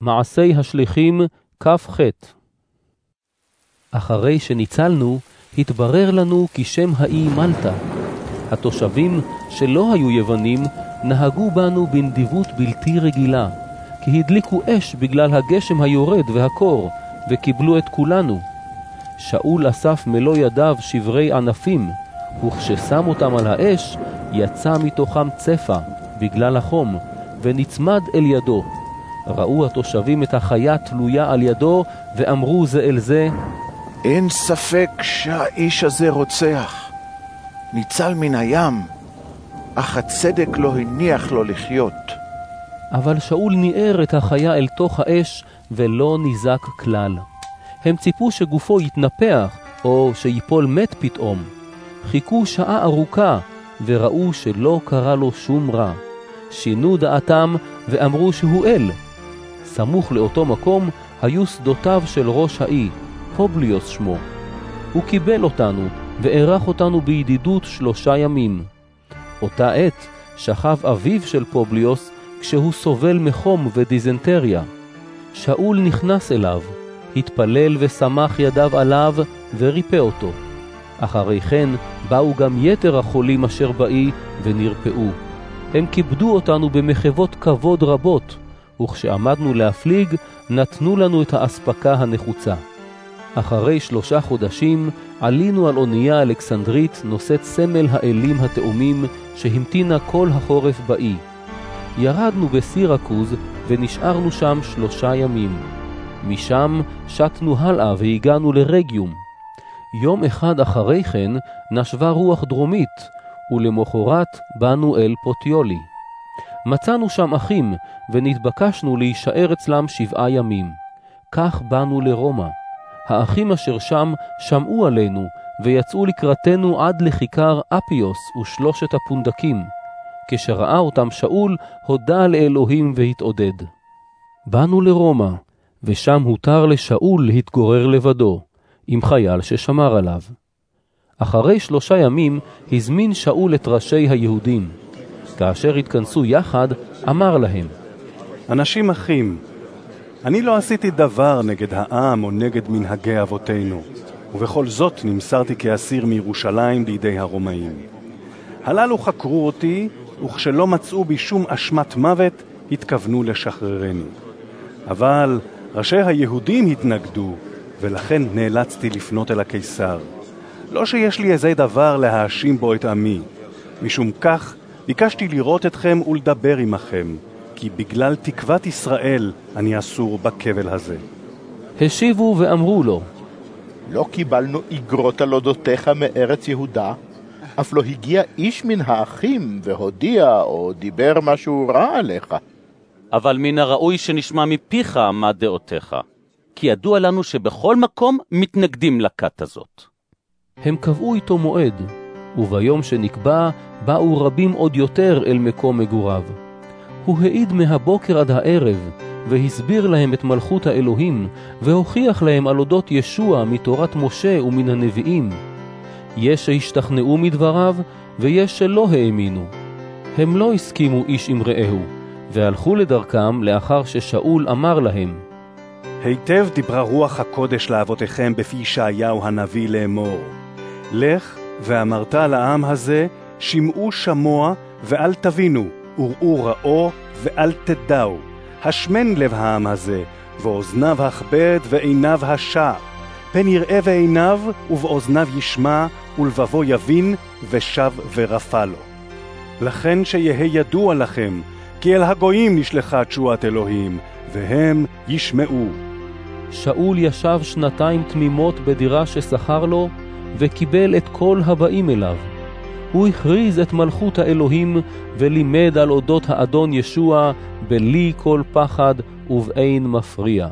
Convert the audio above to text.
מעשי השליחים, כ"ח אחרי שניצלנו, התברר לנו כי שם האי מלטה. התושבים, שלא היו יוונים, נהגו בנו בנדיבות בלתי רגילה, כי הדליקו אש בגלל הגשם היורד והקור, וקיבלו את כולנו. שאול אסף מלוא ידיו שברי ענפים, וכששם אותם על האש, יצא מתוכם צפה, בגלל החום, ונצמד אל ידו. ראו התושבים את החיה תלויה על ידו, ואמרו זה אל זה, אין ספק שהאיש הזה רוצח. ניצל מן הים, אך הצדק לא הניח לו לחיות. אבל שאול ניער את החיה אל תוך האש, ולא ניזק כלל. הם ציפו שגופו יתנפח, או שיפול מת פתאום. חיכו שעה ארוכה, וראו שלא קרה לו שום רע. שינו דעתם, ואמרו שהוא אל. סמוך לאותו מקום היו שדותיו של ראש האי, פובליוס שמו. הוא קיבל אותנו, ואירח אותנו בידידות שלושה ימים. אותה עת שכב אביו של פובליוס, כשהוא סובל מחום ודיזנטריה. שאול נכנס אליו, התפלל ושמח ידיו עליו, וריפא אותו. אחרי כן באו גם יתר החולים אשר באי, ונרפאו. הם כיבדו אותנו במחוות כבוד רבות, וכשעמדנו להפליג, נתנו לנו את האספקה הנחוצה. אחרי שלושה חודשים עלינו על אונייה אלכסנדרית נושאת סמל האלים התאומים שהמתינה כל החורף באי. ירדנו בסירקוז ונשארנו שם שלושה ימים. משם שטנו הלאה והגענו לרגיום. יום אחד אחרי כן נשבה רוח דרומית, ולמחרת באנו אל פוטיולי. מצאנו שם אחים, ונתבקשנו להישאר אצלם שבעה ימים. כך באנו לרומא. האחים אשר שם שמעו עלינו, ויצאו לקראתנו עד לכיכר אפיוס ושלושת הפונדקים. כשראה אותם שאול, הודה לאלוהים והתעודד. באנו לרומא, ושם הותר לשאול להתגורר לבדו, עם חייל ששמר עליו. אחרי שלושה ימים הזמין שאול את ראשי היהודים. כאשר התכנסו יחד, אמר להם, אנשים אחים, אני לא עשיתי דבר נגד העם או נגד מנהגי אבותינו, ובכל זאת נמסרתי כאסיר מירושלים לידי הרומאים. הללו חקרו אותי, וכשלא מצאו בי שום אשמת מוות, התכוונו לשחררני. אבל ראשי היהודים התנגדו, ולכן נאלצתי לפנות אל הקיסר. לא שיש לי איזה דבר להאשים בו את עמי, משום כך ביקשתי לראות אתכם ולדבר עמכם, כי בגלל תקוות ישראל אני אסור בכבל הזה. השיבו ואמרו לו, לא קיבלנו איגרות על אודותיך מארץ יהודה, אף לא הגיע איש מן האחים והודיע או דיבר משהו רע עליך. אבל מן הראוי שנשמע מפיך מה דעותיך, כי ידוע לנו שבכל מקום מתנגדים לכת הזאת. הם קבעו איתו מועד, וביום שנקבע באו רבים עוד יותר אל מקום מגוריו. הוא העיד מהבוקר עד הערב, והסביר להם את מלכות האלוהים, והוכיח להם על אודות ישוע מתורת משה ומן הנביאים. יש שהשתכנעו מדבריו, ויש שלא האמינו. הם לא הסכימו איש עם רעהו, והלכו לדרכם לאחר ששאול אמר להם, היטב דיברה רוח הקודש לאבותיכם בפי ישעיהו הנביא לאמור. לך ואמרת לעם הזה, שמעו שמוע ואל תבינו, וראו ראו ואל תדעו. השמן לב העם הזה, ואוזניו הכבד ועיניו השע. פן יראה ועיניו, ובאוזניו ישמע, ולבבו יבין, ושב ורפא לו. לכן שיהא ידוע לכם, כי אל הגויים נשלחה תשועת אלוהים, והם ישמעו. שאול ישב שנתיים תמימות בדירה ששכר לו, וקיבל את כל הבאים אליו. הוא הכריז את מלכות האלוהים, ולימד על אודות האדון ישוע, בלי כל פחד ובאין מפריע.